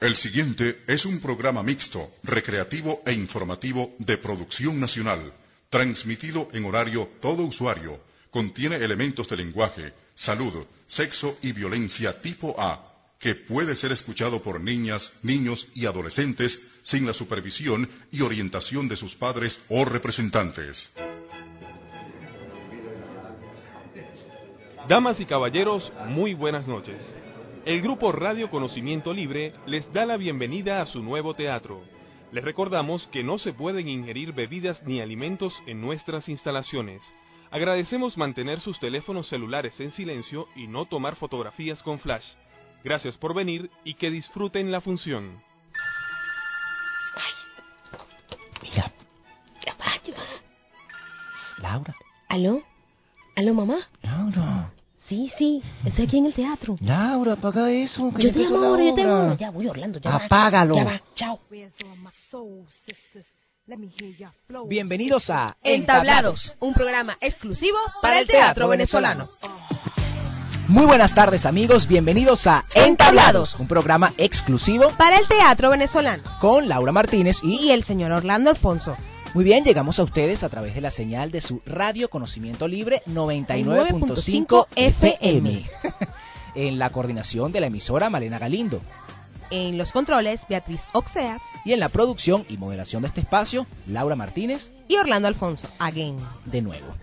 El siguiente es un programa mixto, recreativo e informativo de producción nacional, transmitido en horario todo usuario. Contiene elementos de lenguaje, salud, sexo y violencia tipo A, que puede ser escuchado por niñas, niños y adolescentes sin la supervisión y orientación de sus padres o representantes. Damas y caballeros, muy buenas noches. El grupo Radio Conocimiento Libre les da la bienvenida a su nuevo teatro. Les recordamos que no se pueden ingerir bebidas ni alimentos en nuestras instalaciones. Agradecemos mantener sus teléfonos celulares en silencio y no tomar fotografías con flash. Gracias por venir y que disfruten la función. Mira, va. Laura. ¿Aló? ¿Aló, mamá? Laura. Sí, sí, estoy aquí en el teatro. Laura, apaga eso. Que Yo te llamo la ahora, yo te llamo ahora. Ya voy, Orlando, ya va. Apágalo. Ya va, chao. Bienvenidos a Entablados, un programa exclusivo para el teatro venezolano. Muy buenas tardes, amigos. Bienvenidos a Entablados. un programa exclusivo Para el teatro venezolano. con Laura Martínez y Y el señor Orlando Alfonso. Muy bien, llegamos a ustedes a través de la señal de su Radio Conocimiento Libre 99.5 FM. en la coordinación de la emisora Malena Galindo. En los controles, Beatriz Oxeas Y en la producción y moderación de este espacio, Laura Martínez, y Orlando Alfonso. Again. de nuevo.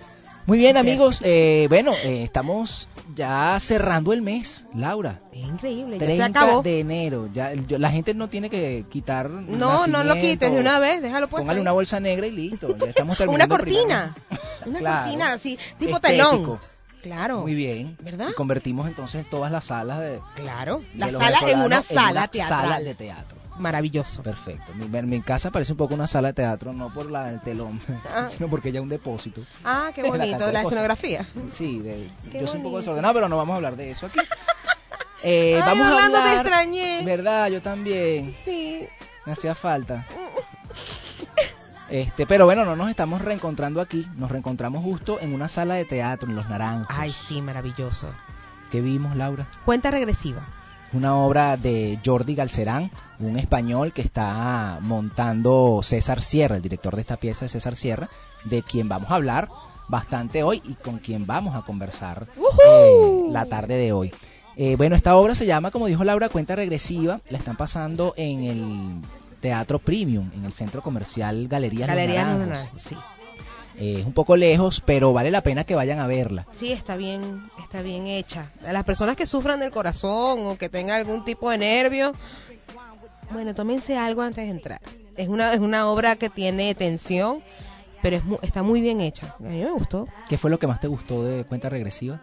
Muy bien, amigos. eh, bueno, eh, estamos ya cerrando el mes, Laura. Es increíble, ya 30 se acabó. de enero. Ya, yo- la gente no tiene que quitar. No, no lo quites de una vez, déjalo pues. Póngale ahí. una bolsa negra y listo. Ya estamos Una terminando. el cortina. Una Claro. cortina así, tipo Estético. telón. Claro. Muy bien. ¿Verdad? Y convertimos entonces todas las salas de. Claro. de La sala en una sala teatral. sala de teatro. Maravilloso. Perfecto. Mi, mi casa parece un poco una sala de teatro, no por la, el telón, Ah. sino porque ya un depósito. Ah, qué La bonito, la cosas. escenografía. Sí, de- yo soy un poco desordenado, pero no vamos a hablar de eso aquí. Eh, Ay, vamos a Orlando, te hablar. extrañé. Verdad, yo también. Sí. Me hacía falta. Este, pero bueno, no nos estamos reencontrando aquí. Nos reencontramos justo en una sala de teatro en Los Naranjos. Ay, sí, maravilloso. ¿Qué vimos, Laura? Cuenta regresiva. Una obra de Jordi Galcerán, un español que está montando César Sierra, el director de esta pieza es César Sierra, de quien vamos a hablar bastante hoy y con quien vamos a conversar eh, la tarde de hoy. Eh, bueno, esta obra se llama, como dijo Laura, Cuenta Regresiva. La están pasando en el Teatro Premium, en el Centro Comercial Galerías Galería Naranjos. Naranjos, sí. Eh, es un poco lejos, pero vale la pena que vayan a verla. Sí, está bien, está bien hecha. A las personas que sufran del corazón o que tengan algún tipo de nervio, bueno, tómense algo antes de entrar. Es una, es una obra que tiene tensión, pero es está muy bien hecha. A mí me gustó. ¿Qué fue lo que más te gustó de Cuenta Regresiva?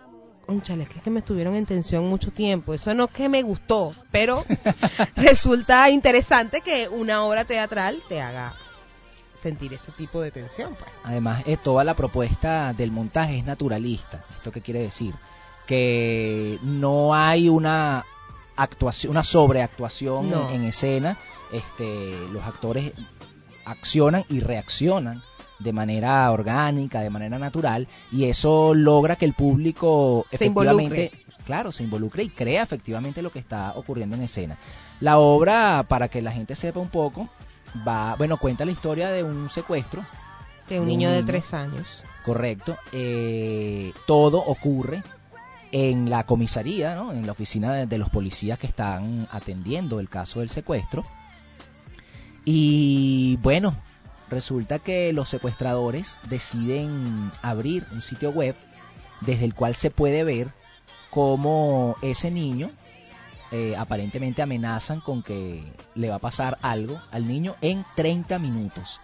Que, es que me estuvieron en tensión mucho tiempo. Eso no es que me gustó, pero resulta interesante que una obra teatral te haga sentir ese tipo de tensión. Pues. Además, eh, toda la propuesta del montaje es naturalista. ¿Esto qué quiere decir? Que no hay una actuación, una sobreactuación No. en, en escena. Este, los actores accionan y reaccionan de manera orgánica, de manera natural, y eso logra que el público Se efectivamente, claro, se involucre y crea efectivamente lo que está ocurriendo en escena. La obra, para que la gente sepa un poco, va, bueno, cuenta la historia de un secuestro De un De un niño de tres años. Correcto. Eh, todo ocurre en la comisaría, ¿no? en la oficina de, de los policías que están atendiendo el caso del secuestro. Y bueno, resulta que los secuestradores deciden abrir un sitio web desde el cual se puede ver cómo ese niño eh, aparentemente amenazan con que le va a pasar algo al niño en 30 minutos.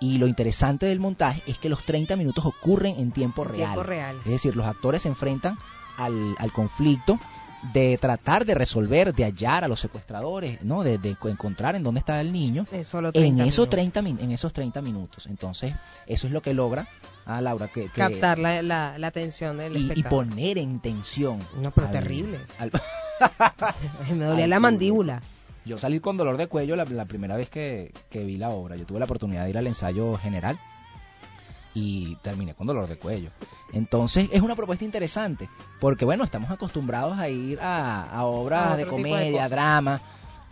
Y lo interesante del montaje es que los 30 minutos ocurren en tiempo En real. tiempo real. Es decir, los actores se enfrentan al, al conflicto de tratar de resolver, de hallar a los secuestradores, ¿no? De, de encontrar en dónde está el niño En solo en 30 esos minutos. 30 min- en esos 30 minutos. Entonces, eso es lo que logra a Laura que, que- Captar la, la, la atención del y, y poner en tensión. No, pero al- terrible. al- Me dolía la mandíbula. Yo salí con dolor de cuello la, la primera vez que, que vi la obra. Yo tuve la oportunidad de ir al ensayo general y terminé con dolor de cuello. Entonces es una propuesta interesante, porque bueno, estamos acostumbrados a ir a, a obras A de comedia, drama,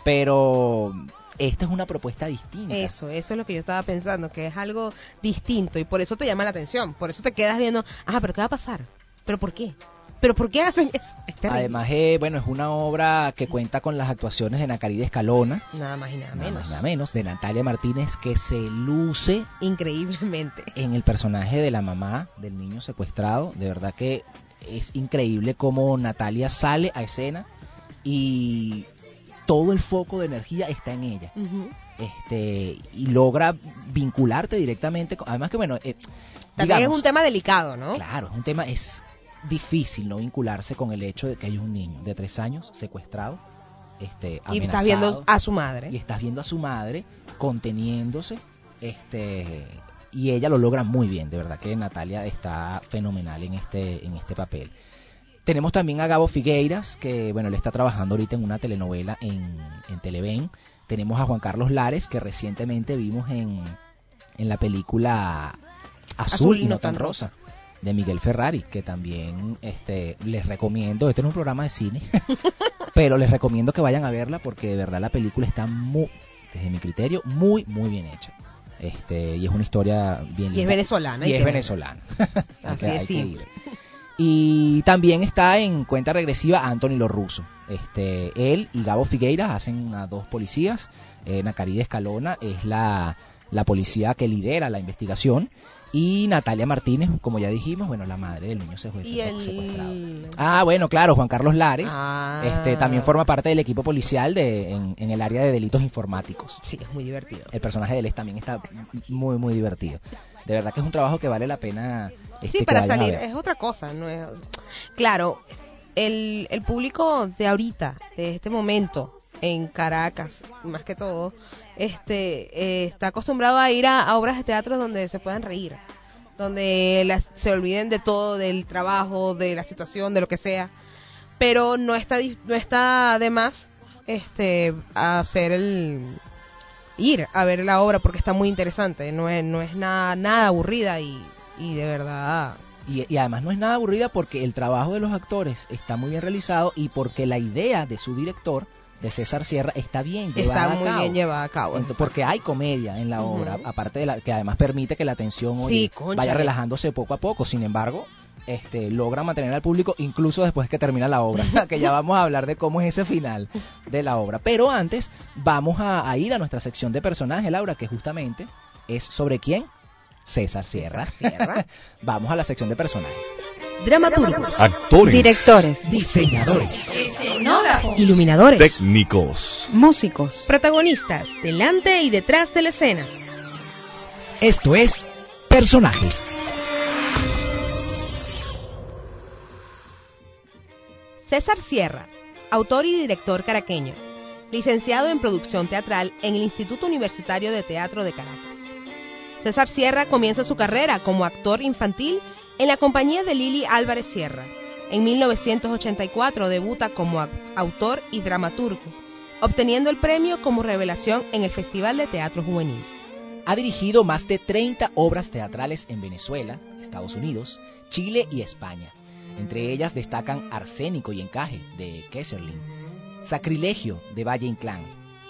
pero esta es una propuesta distinta. Eso, eso es lo que yo estaba pensando, que es algo distinto y por eso te llama la atención. Por eso te quedas viendo, ah, pero ¿qué va a pasar? ¿Pero por qué? ¿Pero por qué hacen eso? Es. Además, eh, bueno, es una obra que cuenta con las actuaciones de Nacaride Escalona, nada más y nada nada menos. más y nada menos, de Natalia Martínez, que se luce Increíblemente. en el personaje de la mamá del niño secuestrado. De verdad que es increíble cómo Natalia sale a escena y todo el foco de energía está en ella. Este y logra vincularte directamente. con- además que bueno, eh, También digamos, es un tema delicado, ¿no? Claro, es un tema es difícil no vincularse con el hecho de que hay un niño de tres años secuestrado, este, y estás viendo a su madre. y estás viendo a su madre conteniéndose este y ella lo logra muy bien. De verdad que Natalia está fenomenal en este en este papel. Tenemos también a Gabo Figueiras que bueno le está trabajando ahorita en una telenovela en, en Televen. Tenemos a Juan Carlos Lares que recientemente vimos en en la película Azul, y no tan rosa de Miguel Ferrari, que también este, les recomiendo, este no es un programa de cine, pero les recomiendo que vayan a verla porque de verdad la película está muy, desde mi criterio, muy, muy bien hecha. Este, y es una historia bien Y es venezolana. Y es venezolana. Así ir. Y también está en cuenta regresiva Anthony Lo Russo. Este, él y Gabo Figueiras hacen a dos policías. Eh, Nacaride Escalona es la, la policía que lidera la investigación. Y Natalia Martínez, como ya dijimos, bueno, la madre del niño secuestrado. Y secuestrado. Ah, bueno, claro, Juan Carlos Lares. Ah. Este, también forma parte del equipo policial de, en, en el área de delitos informáticos. Sí, es muy divertido. El personaje de él también está muy, muy divertido. De verdad que es un trabajo que vale la pena. este, Sí, para salir es otra cosa, no es... Claro, el, el público de ahorita, de este momento, en Caracas, más que todo, este eh, está acostumbrado a ir a, obras de teatro donde se puedan reír, donde se olviden de todo, del trabajo, de la situación, de lo que sea, pero no está no está de más este hacer el ir a ver la obra porque está muy interesante, no es no es nada nada aburrida y, y de verdad. Y además no es nada aburrida porque el trabajo de los actores está muy bien realizado y porque la idea de su director, de César Sierra, está bien llevada está a muy cabo. bien llevada a cabo. Porque hay comedia en la obra, aparte de la que además permite que la atención Sí, oye, vaya relajándose poco a poco. Sin embargo, este logra mantener al público incluso después que termina la obra, que ya vamos a hablar de cómo es ese final de la obra. Pero antes vamos a, a ir a nuestra sección de personajes, Laura, que justamente es sobre quién? César Sierra. Sierra. vamos a la sección de personajes. Dramaturgos, Actores. directores, Diseñadores. iluminadores, Técnicos. músicos, protagonistas, delante y detrás de la escena. Esto es Personaje. César Sierra, autor y director caraqueño, licenciado en producción teatral en el Instituto Universitario de Teatro de Caracas. César Sierra comienza su carrera como actor infantil en la compañía de Lili Álvarez Sierra. En 1984 debuta como au- autor y dramaturgo, obteniendo el premio como revelación en el Festival de Teatro Juvenil. Ha dirigido más de 30 obras teatrales en Venezuela, Estados Unidos, Chile y España. Entre ellas destacan Arsénico y Encaje, de Kesserling, Sacrilegio, de Valle Inclán,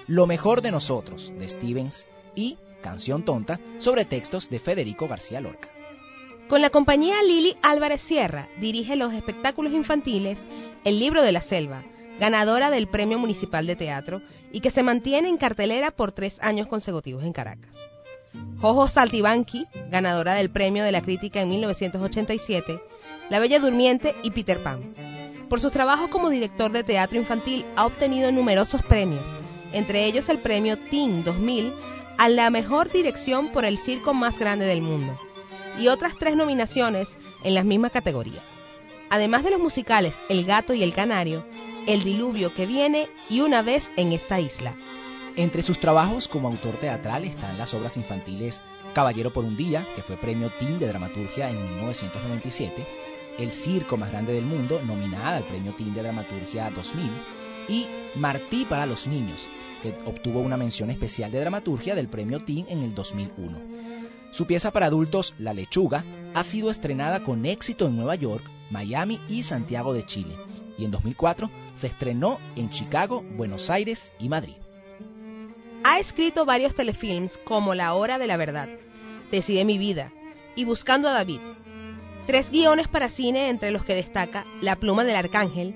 Lo mejor de nosotros, de Stevens, y Canción Tonta, sobre textos de Federico García Lorca. Con la compañía Lili Álvarez Sierra dirige los espectáculos infantiles El libro de la selva, ganadora del Premio Municipal de Teatro y que se mantiene en cartelera por tres años consecutivos en Caracas. Jojo Saltibanqui, ganadora del Premio de la Crítica en 1987, La Bella Durmiente y Peter Pan. Por sus trabajos como director de teatro infantil ha obtenido numerosos premios, entre ellos el premio Teen 2000 a la mejor dirección por el circo más grande del mundo y otras tres nominaciones en la misma categoría. además de los musicales El gato y el canario, El diluvio que viene y Una vez en esta isla. Entre sus trabajos como autor teatral están las obras infantiles Caballero por un día, que fue premio Teen de Dramaturgia en 1997, El circo más grande del mundo, nominada al premio Teen de Dramaturgia 2000, y Martí para los niños, que obtuvo una mención especial de dramaturgia del premio Teen en el 2001. Su pieza para adultos, La lechuga, ha sido estrenada con éxito en Nueva York, Miami y Santiago de Chile, y en 2004 se estrenó en Chicago, Buenos Aires y Madrid. Ha escrito varios telefilms como La Hora de la Verdad, Decide mi vida y Buscando a David. Tres guiones para cine entre los que destaca La pluma del arcángel,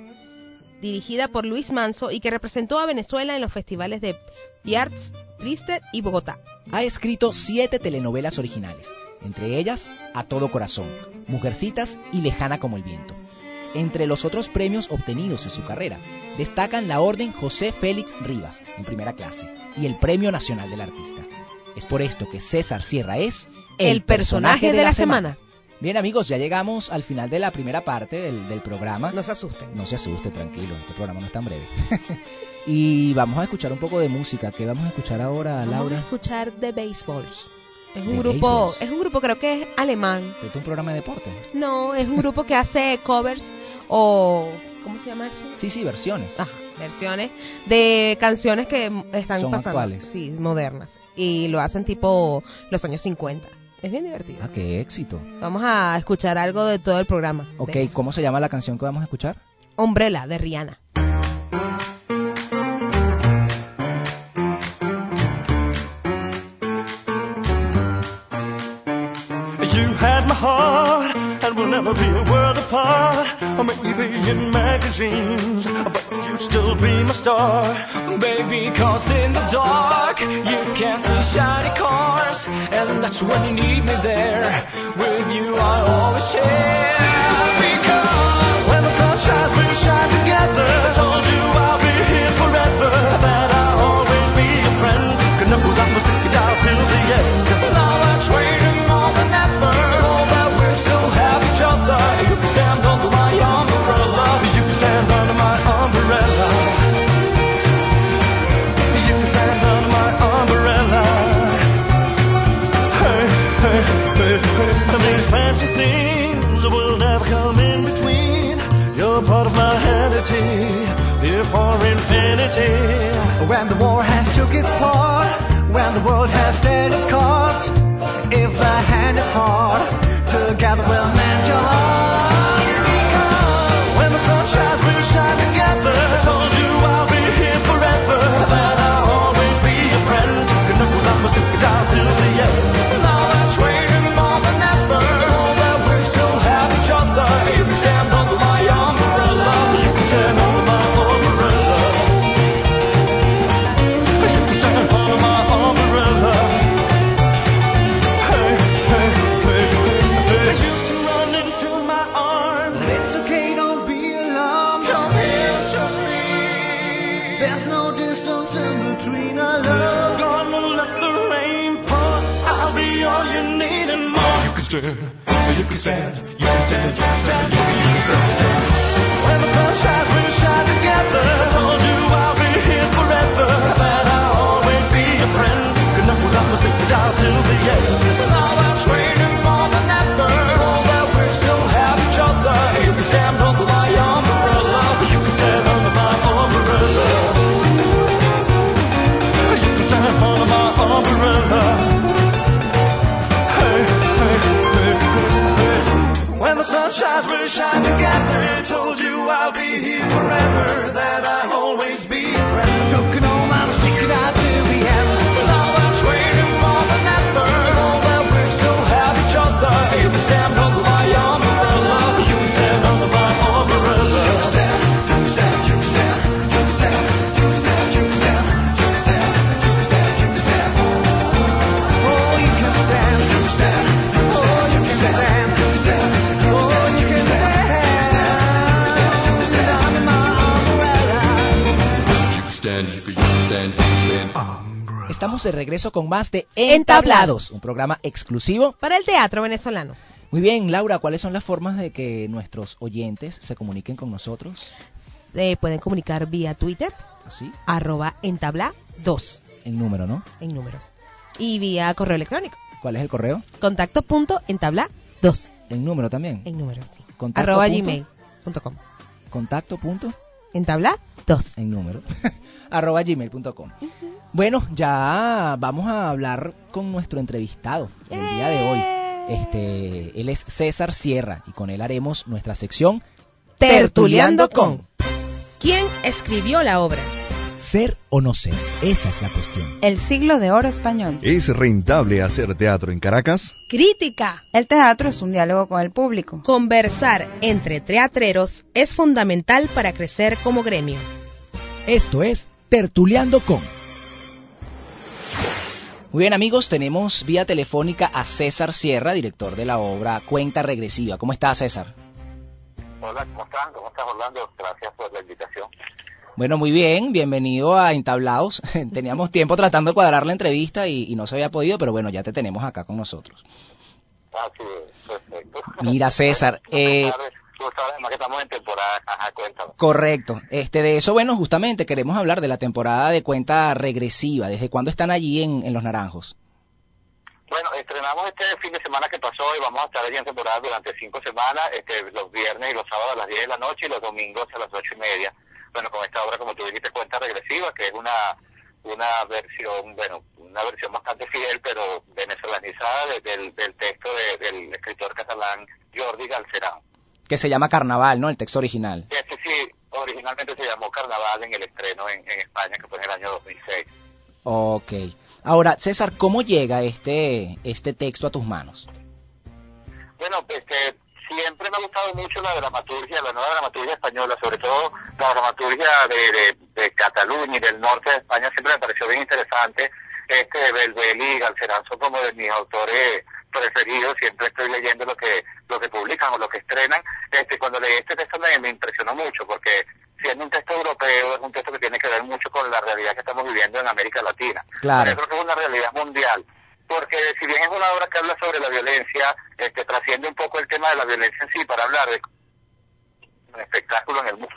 dirigida por Luis Manso y que representó a Venezuela en los festivales de Biarritz, Trister y Bogotá. Ha escrito siete telenovelas originales, entre ellas A Todo Corazón, Mujercitas y Lejana como el Viento. Entre los otros premios obtenidos en su carrera, destacan la Orden José Félix Rivas, en primera clase, y el Premio Nacional del Artista. Es por esto que César Sierra es el, personaje, de, la, semana. Bien amigos, ya llegamos al final de la primera parte del, del programa. No se asusten. No se asuste, tranquilo, este programa no es tan breve. y vamos a escuchar un poco de música. ¿Qué vamos a escuchar ahora, Laura? Vamos a escuchar The Baseballs. Es un grupo, es un grupo creo que es alemán. ¿Es un programa de deporte? No, es un grupo que hace covers o ¿cómo se llama eso? Sí, sí, versiones. Ajá, versiones de canciones que están Son pasando. actuales. Sí, modernas. Y lo hacen tipo los años 50. Es bien divertido. Ah, qué éxito. Vamos a escuchar algo de todo el programa. Ok. ¿cómo se llama la canción que vamos a escuchar? Umbrella de Rihanna. Heart, and we'll never be a world apart. Or maybe in magazines, but you still be my star. Baby, cause in the dark you can't see shiny cars, and that's when you need me there. With you, I always share. Because When the sun shines, we shine together. Estamos de regreso con más de Entablados. un programa exclusivo Para el teatro venezolano. Muy bien, Laura, ¿cuáles son las formas de que nuestros oyentes se comuniquen con nosotros? Se pueden comunicar vía Twitter, ¿Así? arroba entabla 2 En número, ¿no? en número. Y vía correo electrónico, ¿Cuál es el correo? contacto punto entabla 2 En número también. en número, sí. Contacto Arroba punto- gmail.com. Contacto punto Entabla 2. en número. arroba gmail.com. Bueno, ya vamos a hablar con nuestro entrevistado el día de hoy. Este, él es César Sierra y con él haremos nuestra sección Tertuleando con. ¿Quién escribió la obra? Ser o no ser, esa es la cuestión. El siglo de oro español. ¿Es rentable hacer teatro en Caracas? Crítica. El teatro es un diálogo con el público. Conversar entre teatreros es fundamental para crecer como gremio. Esto es Tertuleando con. Muy bien amigos, tenemos vía telefónica a César Sierra, director de la obra Cuenta Regresiva. ¿Cómo está César? Hola, ¿cómo están? ¿Cómo estás, Orlando? Gracias por la invitación. Bueno, muy bien, bienvenido a Entablados. Teníamos tiempo tratando de cuadrar la entrevista y, y no se había podido, pero bueno, ya te tenemos acá con nosotros. Así es, perfecto. Mira, César, eh, Tú sabes, además que estamos en temporada. Correcto. Este, de eso, bueno, justamente queremos hablar de la temporada de cuenta regresiva. ¿Desde cuándo están allí en, en Los Naranjos? Bueno, estrenamos este fin de semana que pasó y vamos a estar allí en temporada durante cinco semanas, este, los viernes y los sábados a las 10 de la noche y los domingos a las ocho y media. Bueno, con esta obra, como tú dijiste, cuenta regresiva, que es una una versión, bueno, una versión bastante fiel, pero venezolanizada de- del, del texto de- del escritor catalán Jordi Galcerán. Que se llama Carnaval, ¿no? El texto original. Este sí, originalmente se llamó Carnaval en el estreno en, en España, que fue en el año 2006. Ok. Ahora, César, ¿cómo llega este, este texto a tus manos? Bueno, este, siempre me ha gustado mucho la dramaturgia, la nueva dramaturgia española, sobre todo la dramaturgia de, de, de Cataluña y del norte de España, siempre me pareció bien interesante. Este, Belbeli y Galcerán son como de mis autores preferidos, siempre estoy leyendo lo que lo que publican o lo que estrenan. Este, cuando leí este texto me, me impresionó mucho, porque siendo un texto europeo, es un texto que tiene que ver mucho con la realidad que estamos viviendo en América Latina. Claro. Yo creo que es una realidad mundial porque si bien es una obra que habla sobre la violencia, este, trasciende un poco el tema de la violencia en sí para hablar de un espectáculo en el mundo,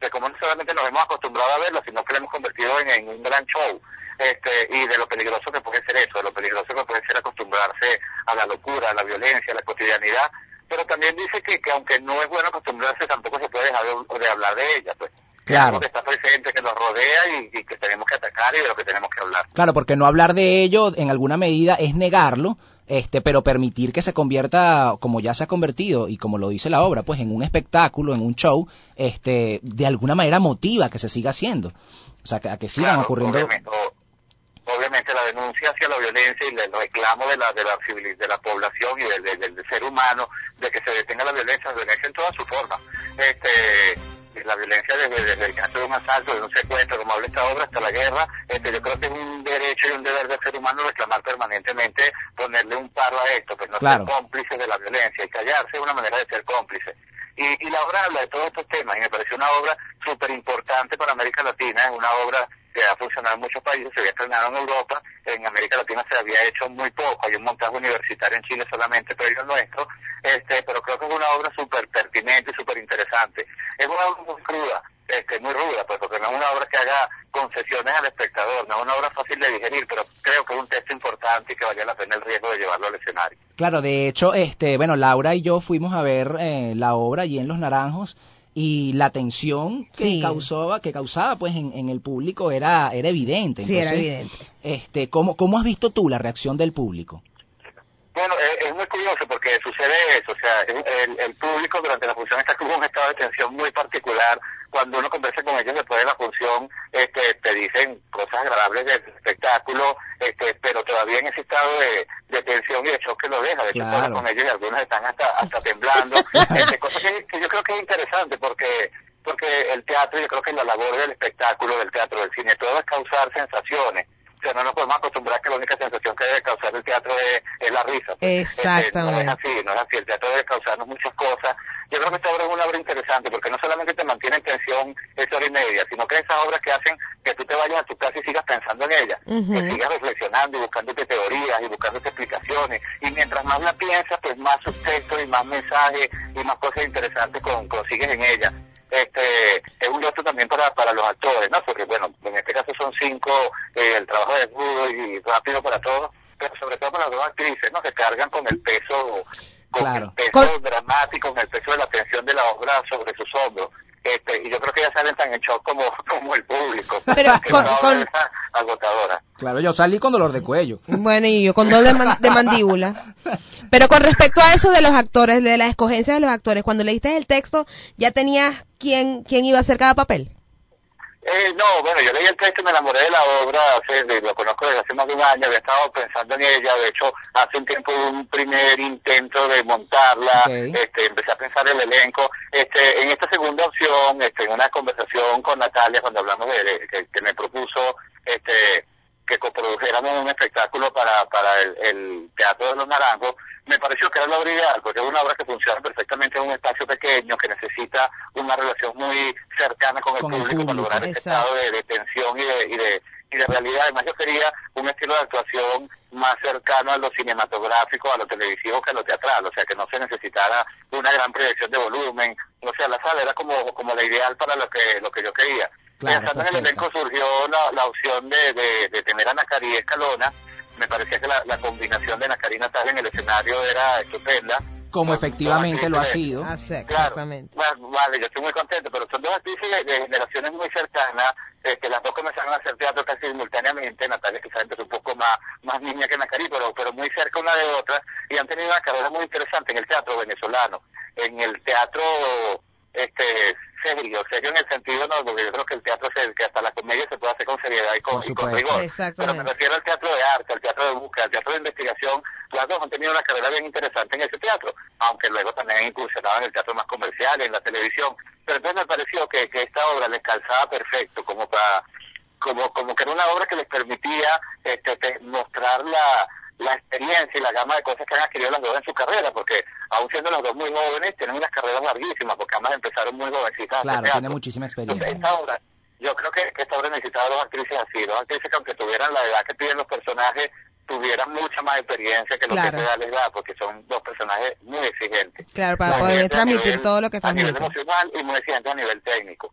de cómo no solamente nos hemos acostumbrado a verlo, sino que lo hemos convertido en, un gran show, este, y de lo peligroso que puede ser eso, de lo peligroso que puede ser acostumbrarse a la locura, a la violencia, a la cotidianidad, pero también dice que, que aunque no es bueno acostumbrarse, tampoco se puede dejar de, de hablar de ella, pues. Claro. Que está presente, que nos rodea y, y que tenemos que atacar y de lo que tenemos que hablar. Claro, porque no hablar de ello en alguna medida es negarlo, este, pero permitir que se convierta, como ya se ha convertido y como lo dice la obra, pues en un espectáculo, en un show, este, de alguna manera motiva que se siga haciendo. O sea, que, a que sigan Claro, ocurriendo. Obviamente, o- obviamente la denuncia hacia la violencia y el reclamo de la de la de la población y del, del- del ser humano de que se detenga la violencia, la violencia en toda su forma. Este la violencia desde, desde el caso de un asalto, de un secuestro, como habla esta obra, hasta la guerra, este, yo creo que es un derecho y un deber del ser humano reclamar permanentemente, ponerle un paro a esto, pues no Claro. ser cómplice de la violencia y callarse es una manera de ser cómplice. Y, y la obra habla de todos estos temas y me pareció una obra súper importante para América Latina, es una obra que ha funcionado en muchos países, se había estrenado en Europa, en América Latina se había hecho muy poco, hay un montaje universitario en Chile solamente, pero el nuestro, este, pero creo que es una obra súper pertinente y súper interesante. Es una obra muy cruda, este, muy ruda, pues porque no es una obra que haga concesiones al espectador, no es una obra fácil de digerir, pero creo que es un texto importante y que valía la pena el riesgo de llevarlo al escenario. Claro, de hecho, este, bueno, Laura y yo fuimos a ver eh, la obra allí en Los Naranjos y la tensión que Sí. causaba, que causaba pues en, en el público era, era evidente. Sí, era evidente. Este, ¿cómo, ¿Cómo has visto tú la reacción del público? Bueno, es, es muy curioso porque sucede eso, o sea, el, el- público durante la función está con un estado de tensión muy particular. Cuando uno conversa con ellos después de la función, este, te dicen cosas agradables del espectáculo, este, pero todavía en ese estado de, de tensión y de shock que lo deja. De hecho, Claro. con ellos y algunos están hasta, hasta temblando. este, cosa que, que yo creo que es interesante porque porque el teatro, yo creo que la labor del espectáculo, del teatro, del cine, todo es causar sensaciones. O sea, no nos podemos acostumbrar que la única sensación que debe causar el teatro es, es la risa. Exactamente. Este, no es así, no es así. El teatro debe causarnos muchas cosas. Yo creo que esta obra es una obra interesante porque no solamente te mantiene en tensión esa hora y media, sino que esas obras que hacen que tú te vayas a tu casa y sigas pensando en ella, Ujú. que sigas reflexionando y buscándote teorías y buscándote explicaciones. Y mientras más la piensas, pues más subtextos y más mensajes y más cosas interesantes con, consigues en ella. Este, es un reto también para, para los actores, ¿no? Porque, bueno, en este caso son cinco, eh, el trabajo es duro y rápido para todos, pero sobre todo para las dos actrices, ¿no? Que cargan con el peso, con Claro. el peso dramático, con el peso de la tensión de la obra sobre sus hombros. Este, y yo creo que ellas salen tan en shock como, como el público. Pero con- agotadora. Claro, yo salí con dolor de cuello. Bueno, y yo con dolor de, man- de mandíbula. Pero con respecto a eso de los actores, de la escogencia de los actores, cuando leíste el texto, ¿ya tenías quién, quién iba a hacer cada papel? Eh, no, bueno, yo leí el texto y me enamoré de la obra, hace, de- lo conozco desde hace más de un año, había estado pensando en ella, de hecho, hace un tiempo hubo un primer intento de montarla, este, empecé a pensar el elenco, este, en esta segunda opción, este, en una conversación con Natalia, cuando hablamos de, de- que, que me propuso, este, que coprodujéramos un espectáculo para, para el, el Teatro de los Naranjos, me pareció que era la obra ideal, porque es una obra que funciona perfectamente en un espacio pequeño, que necesita una relación muy cercana con el, Con el público, para lograr ese estado de, de tensión y de, y, de, y de realidad. Además, yo quería un estilo de actuación más cercano a lo cinematográfico, a lo televisivo que a lo teatral, o sea, que no se necesitara una gran proyección de volumen. O sea, la sala era como, como la ideal para lo que, lo que yo quería. Claro, Pensando en el elenco surgió la, la opción de, de, de tener a Nacari Escalona. Me parecía que la, la combinación de Nacari y Natalia en el escenario era estupenda. Como Son efectivamente lo ha sido. Ah, sí, Claro, exactamente. va- vale, yo estoy muy contento, pero son dos actrices de, de generaciones muy cercanas, este, las dos comenzaron a hacer teatro casi simultáneamente, Natalia quizás empezó un poco más, más niña que Nacari, pero, pero muy cerca una de otra, y han tenido una carrera muy interesante en el teatro venezolano, en el teatro este serio, serio en el sentido, no, porque yo creo que el teatro, se, que hasta la comedia se puede hacer con seriedad y con, y rigor, pero me refiero al teatro de arte, al teatro de búsqueda, al teatro de investigación, las dos han tenido una carrera bien interesante en ese teatro, aunque luego también han incursionado en el teatro más comercial, en la televisión. Pero entonces me pareció que, que esta obra les calzaba perfecto, como para, como, como que era una obra que les permitía este, te- mostrar la, la experiencia y la gama de cosas que han adquirido las dos en su carrera, porque aún siendo las dos muy jóvenes, tienen unas carreras larguísimas, porque ambas empezaron muy jovencitas. Claro, teatro. tiene muchísima Entonces, experiencia. esta obra, yo creo que, que esta obra necesitaba dos actrices así, dos actrices que aunque tuvieran la edad que tienen los personajes, tuvieran mucha más experiencia que lo Claro. que esta edad les da, porque son dos personajes muy exigentes. Claro, para Muy poder transmitir nivel- todo lo que A nivel emocional y muy exigentes a nivel técnico.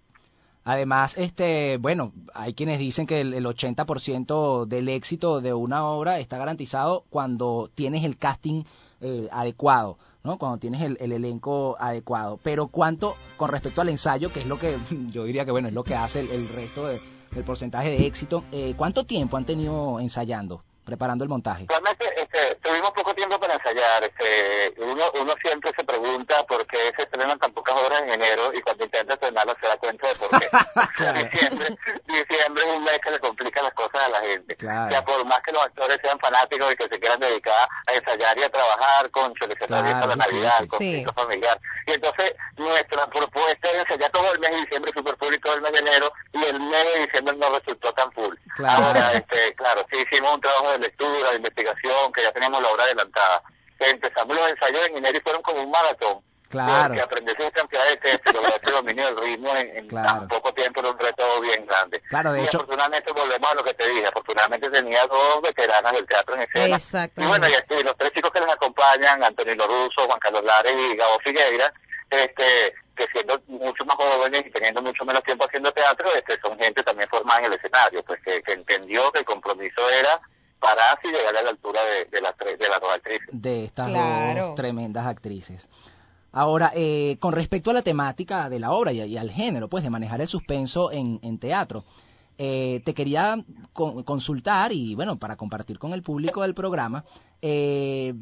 Además, este, bueno, hay quienes dicen que el, el 80% del éxito de una obra está garantizado cuando tienes el casting eh, adecuado, ¿no? Cuando tienes el, el elenco adecuado. Pero cuánto, con respecto al ensayo, que es lo que yo diría que, bueno, es lo que hace el, el resto de- del porcentaje de éxito, eh, ¿cuánto tiempo han tenido ensayando, preparando el montaje? Realmente este, tuvimos poco tiempo para ensayar. Este, uno, uno siempre se pregunta por qué se estrenan tan pocas horas en enero y cuando intenta estrenarlas se da cuenta de por qué. Claro. diciembre, diciembre es un mes que le complica las cosas a la gente. Claro. O sea, por más que los actores sean fanáticos y que se quieran dedicar a ensayar y a trabajar con se les Claro, abierta la Navidad, difícil. con Sí. familiar. Y entonces nuestra propuesta es ensayar todo el mes de diciembre, super full y todo el mes de enero, y el mes de diciembre no resultó tan full. Claro. Ahora, este, claro, sí hicimos un trabajo de lectura, de investigación, que ya teníamos la obra adelantada. Empezamos los ensayos en enero y fueron como un maratón. Claro. Porque aprender esa cantidad de textos y lograr ese dominio del ritmo en, en Claro. tan poco tiempo era un reto bien grande. Claro, de y hecho- afortunadamente volvemos a lo que te dije. Afortunadamente tenía dos veteranas del teatro en escena. Exactamente. Y bueno, y, este, los tres chicos que les acompañan, Antonio Russo, Juan Carlos Lares y Gabo Figueira, este, que siendo mucho más jóvenes y teniendo mucho menos tiempo haciendo teatro, este, son gente también formada en el escenario, pues que, que entendió que el compromiso era pararse y llegar a la altura de, de, las tres- de las dos actrices. de estas Claro. dos tremendas actrices. Ahora, eh, con respecto a la temática de la obra y, y al género, pues de manejar el suspenso en, en teatro, eh, te quería con- consultar y bueno, para compartir con el público del programa, eh,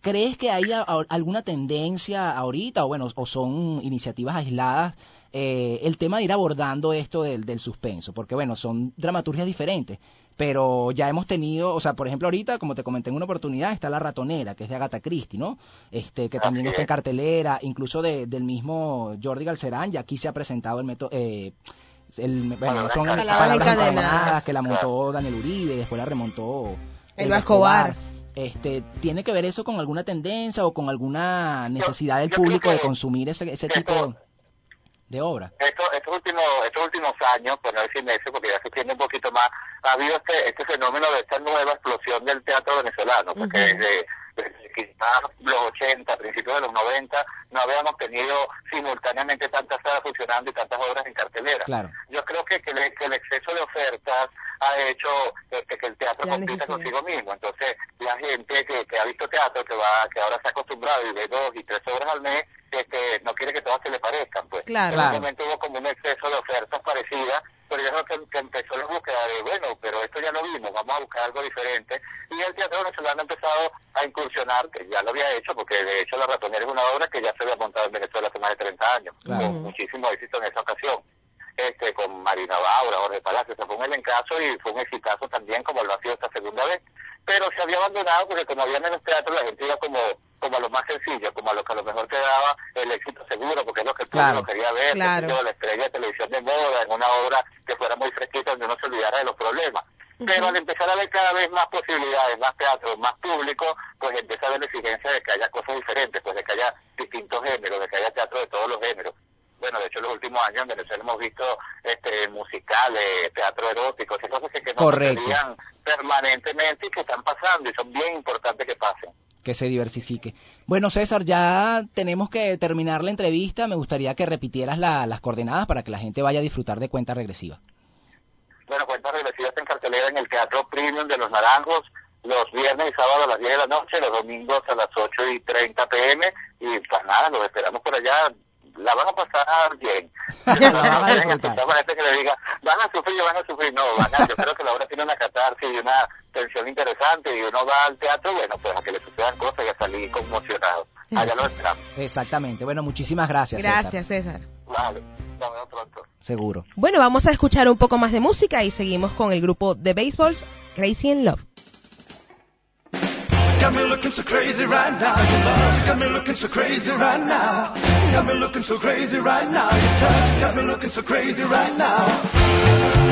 ¿crees que hay a- a- alguna tendencia ahorita o bueno, o son iniciativas aisladas eh, el tema de ir abordando esto del, del suspenso? Porque bueno, son dramaturgias diferentes, pero ya hemos tenido, o sea, por ejemplo, ahorita, como te comenté en una oportunidad, está La Ratonera, que es de Agatha Christie, ¿no? Este, que también está en cartelera, incluso de- del mismo Jordi Galcerán, ya aquí se ha presentado el método, eh, el, bueno, Palabras son encadenadas. palabras Encadenadas. que la montó Daniel Uribe y después la remontó El Escobar. Este, ¿Tiene que ver eso con alguna tendencia o con alguna necesidad del yo público de consumir ese, ese tipo de obra? Estos, estos últimos estos últimos años, por no decir meses, porque ya se tiene un poquito más, ha habido este, este fenómeno de esta nueva explosión del teatro venezolano, porque Ujú. desde, desde quizás los 80, principios de los 90, no habíamos tenido simultáneamente tantas salas funcionando y tantas obras en cartelera. Claro. Yo creo que, que, el, que el exceso de ofertas ha hecho este, que el teatro La compita necesidad. consigo mismo. Entonces, la gente que, que ha visto teatro, que va que ahora se ha acostumbrado y ve dos y tres obras al mes, este, no quiere que todas se le parezcan. pues Claro. En Claro. hubo como un exceso de ofertas parecidas, pero yo creo que, que empezó la búsqueda de, bueno, pero esto ya lo vimos, vamos a buscar algo diferente. Y el teatro venezolano ha empezado a incursionar, que ya lo había hecho, porque de hecho La Ratonera es una obra que ya se había montado en Venezuela hace más de 30 años, Claro. con muchísimo éxito en esa ocasión. Este, con Marina Baura, Jorge Palacio, se fue un elencazo y fue un exitazo también, como lo ha sido esta segunda vez. Pero se había abandonado porque como había menos teatro, la gente iba como como a lo más sencillo, como a lo que a lo mejor te daba el éxito seguro, porque es lo que el público Claro. quería ver, Claro. la estrella de televisión de moda, en una obra que fuera muy fresquita, donde no se olvidara de los problemas. Pero al empezar a ver cada vez más posibilidades, más teatro, más público, pues empieza a haber la exigencia de que haya cosas diferentes, pues de que haya distintos géneros, de que haya teatro de todos los géneros. Bueno, de hecho, en los últimos años en Venezuela hemos visto este, musicales, teatro erótico, esas cosas que, no Correcto. permanentemente y que están pasando y son bien importantes que pasen. Que se diversifique. Bueno, César, ya tenemos que terminar la entrevista. Me gustaría que repitieras la- las coordenadas para que la gente vaya a disfrutar de cuenta regresiva. Bueno, cuentas regresivas en cartelera en el Teatro Premium de Los Naranjos, los viernes y sábados a las 10 de la noche, los domingos a las 8 y 30 pm. Y pues nada, los esperamos por allá. La van a pasar bien. La van a No a gente que le diga, van a sufrir, van a sufrir. No, van a, yo creo que la obra tiene una catarsis y una tensión interesante y uno va al teatro, bueno, pues a que le sucedan cosas y a salir conmocionado. Allá lo esperamos. Exactamente. Bueno, muchísimas gracias, Gracias, César. Vale, nos vemos pronto. César. Seguro. Bueno, vamos a escuchar un poco más de música y seguimos con el grupo de Baseballs Crazy in Love. Got me looking so crazy right now, your love. Got me looking so crazy right now. Got me looking so crazy right now, your touch. Got me looking so crazy right now.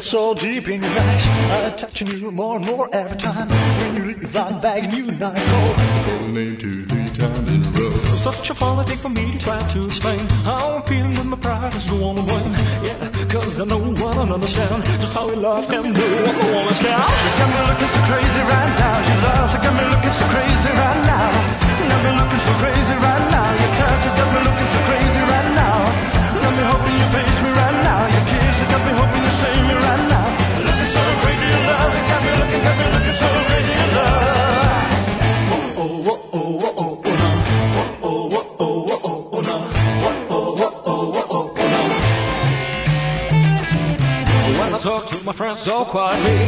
Could so deep in your eyes. I'm touching you more and more every time. When you leave, I'm begging you not go. Calling name two, three times in a row. Such a funny thing for me to try to explain. How I'm feeling when my pride is the one to blame. Yeah, cause I know I don't understand just how your love can do what the woman's can. You got me looking so crazy right now. Your love's got me looking so crazy right now. Got me looking so crazy right now. Your touch has got me looking so crazy right now. Got me hoping you page me right so quietly,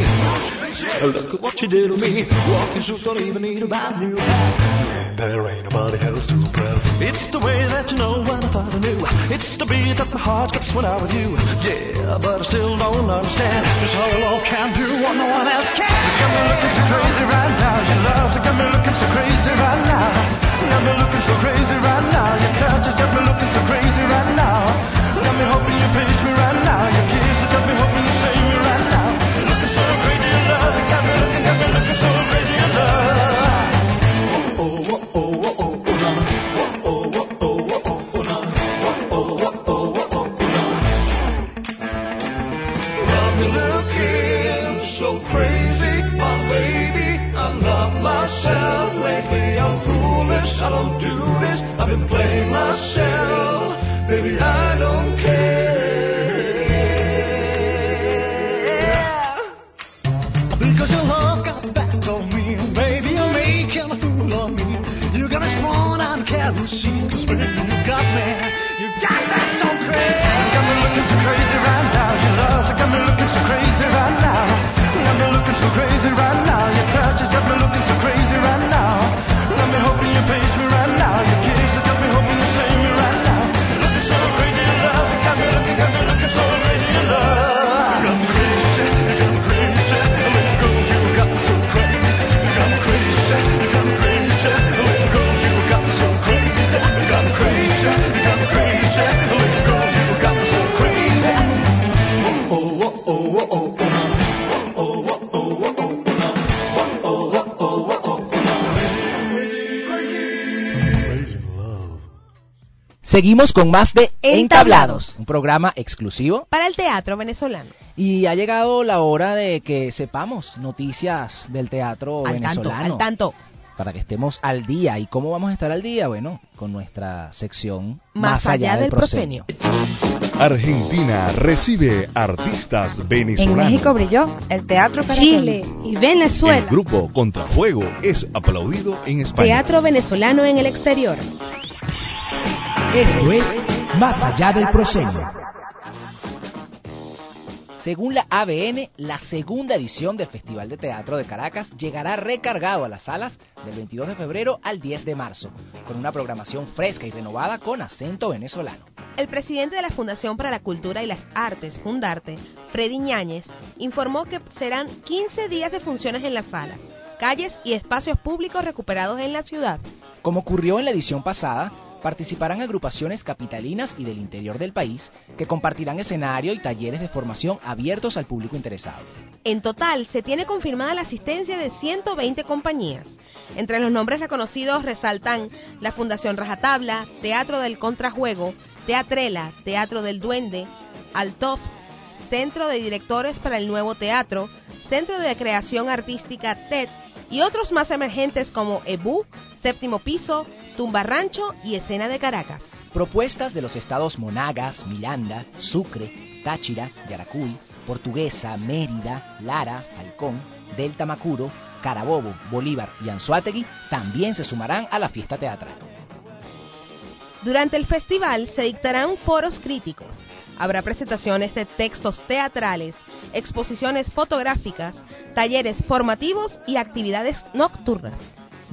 look at what you did to me. Walking shoes don't even need a brand new hat. There ain't nobody else to impress. It's the way that you know what I thought I knew. It's the beat that my heart skips when I'm with you. Yeah, but I still don't understand just how love can do what no one else can. You got me looking so crazy right now. Your love's got me looking so crazy right now. Got me looking so crazy right now. Your touch has got me looking so crazy right now. Got me hoping you page me right now. Your kiss has got me hoping you save me right now. Looking so crazy love. Got me looking, got me looking so myself lately. I'm foolish. I don't do this. I've been playing myself. Seguimos con más de Entablados. Entablados, un programa exclusivo. Para el teatro venezolano. Y ha llegado la hora de que sepamos noticias del teatro Al tanto, venezolano. al tanto. Para que estemos al día. ¿Y cómo vamos a estar al día? Bueno, con nuestra sección Más, allá, del proscenio. Argentina recibe artistas En venezolanos. México brilló el teatro. Chile y Venezuela. El grupo Contrafuego es aplaudido en España. Teatro venezolano en el exterior. Esto es Más allá del proscenio. Según la ABN, la segunda edición del Festival de Teatro de Caracas llegará recargado a las salas del 22 de febrero al 10 de marzo, con una programación fresca y renovada con acento venezolano. El presidente de la Fundación para la Cultura y las Artes, Fundarte, Freddy Ñáñez, informó que serán 15 días de funciones en las salas, calles y espacios públicos recuperados en la ciudad. Como ocurrió en la edición pasada, participarán agrupaciones capitalinas y del interior del país que compartirán escenario y talleres de formación abiertos al público interesado. En total, se tiene confirmada la asistencia de 120 compañías. Entre los nombres reconocidos resaltan la Fundación Rajatabla, Teatro del Contrajuego, Teatrela, Teatro del Duende, Altofs, Centro de Directores para el Nuevo Teatro, Centro de Creación Artística TED y otros más emergentes como EBU, Séptimo Piso, Tumba Rancho y Escena de Caracas. Propuestas de los estados Monagas, Miranda, Sucre, Táchira, Yaracuy, Portuguesa, Mérida, Lara, Falcón, Delta Macuro, Carabobo, Bolívar y Anzuategui también se sumarán a la fiesta teatral. Durante el festival se dictarán foros críticos. Habrá presentaciones de textos teatrales, exposiciones fotográficas, talleres formativos y actividades nocturnas.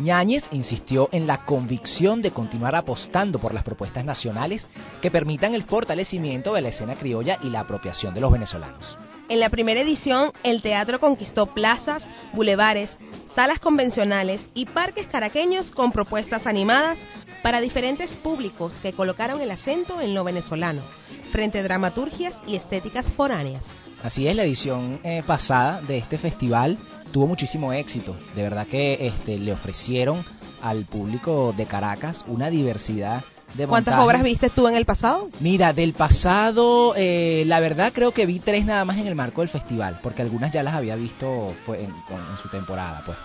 Ñáñez insistió en la convicción de continuar apostando por las propuestas nacionales que permitan el fortalecimiento de la escena criolla y la apropiación de los venezolanos. En la primera edición, el teatro conquistó plazas, bulevares, salas convencionales y parques caraqueños con propuestas animadas para diferentes públicos que colocaron el acento en lo venezolano, frente a dramaturgias y estéticas foráneas. Así es, la edición eh, pasada de este festival tuvo muchísimo éxito. De verdad que este, le ofrecieron al público de Caracas una diversidad de ¿Cuántas montajes. obras viste tú en el pasado? Mira, del pasado, eh, la verdad creo que vi tres nada más en el marco del festival, porque algunas ya las había visto fue en, con- en su temporada, pues.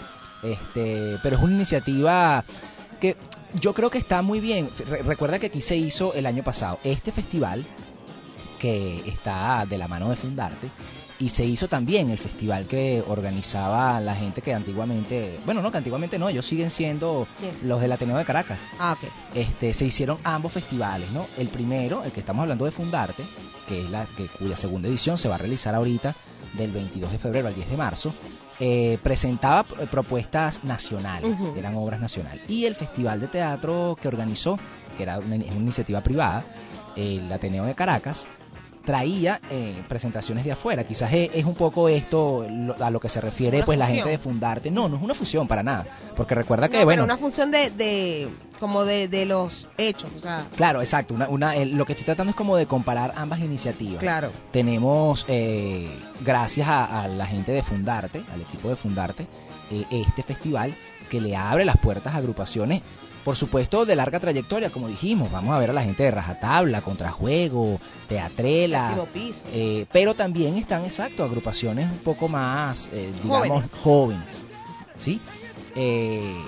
Este, pero es una iniciativa que yo creo que está muy bien. Re- recuerda que aquí se hizo el año pasado este festival que está de la mano de Fundarte y se hizo también el festival que organizaba la gente que antiguamente, bueno, no, que antiguamente no, ellos siguen siendo los del Ateneo de Caracas Ah, ok. este, se hicieron ambos festivales, ¿no? El primero, el que estamos hablando de Fundarte, que es la que, cuya segunda edición se va a realizar ahorita del 22 de febrero al 10 de marzo, eh, presentaba p- propuestas nacionales, eran obras nacionales. Y el festival de teatro que organizó, que era una, una iniciativa privada, el Ateneo de Caracas, traía eh, presentaciones de afuera. Quizás es, es un poco esto lo- a lo que se refiere Una pues la gente de Fundarte. No, no es una fusión para nada, porque recuerda que No, bueno, una función de, de como de, de los hechos, o sea, Claro, exacto. Una, una, el- lo que estoy tratando es como de comparar ambas iniciativas. claro. Tenemos, eh, gracias a, a la gente de Fundarte, al equipo de Fundarte, eh, este festival que le abre las puertas a agrupaciones, por supuesto, de larga trayectoria, como dijimos. Vamos a ver a la gente de Rajatabla, Contrajuego, Teatrela. Piso. eh, pero también están, exacto, agrupaciones un poco más, eh, digamos, Jóvenes. jóvenes. ¿Sí? Eh,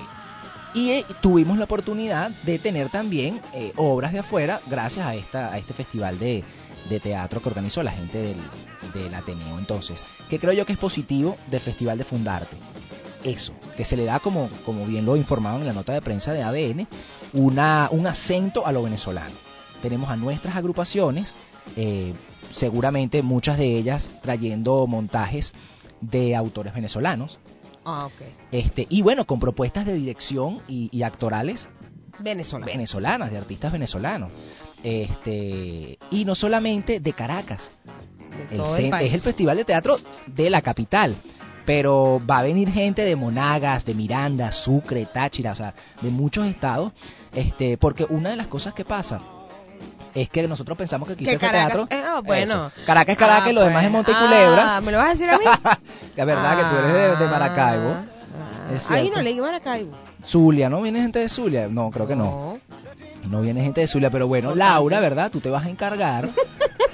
y eh, tuvimos la oportunidad de tener también eh, obras de afuera gracias a esta a este festival de, de teatro que organizó la gente del, del Ateneo entonces que creo yo que es positivo del festival de Fundarte eso que se le da como como bien lo informaban en la nota de prensa de ABN una un acento a lo venezolano. Tenemos a nuestras agrupaciones eh, seguramente muchas de ellas trayendo montajes de autores venezolanos. Ah, ok. este y bueno con propuestas de dirección y, y actorales Venezolano. venezolanas de artistas venezolanos. Este y no solamente de Caracas. El es el festival de teatro de la capital pero va a venir gente de Monagas, de Miranda, Sucre, Táchira, o sea, de muchos estados, este, porque una de las cosas que pasa es que nosotros pensamos que aquí Caracas- teatro. eh, ah, bueno. Eso. Caracas es Caracas Ah, y lo demás pues. es Monte y Ah, Culebra. ¿Me lo vas a decir a mí? La verdad que tú eres de, de Maracaibo. Ah, Es Ahí no leí Maracaibo. Zulia, ¿no? ¿Viene gente de Zulia? No, creo que no. No viene gente de Zulia, pero bueno, Laura, ¿verdad? Tú te vas a encargar,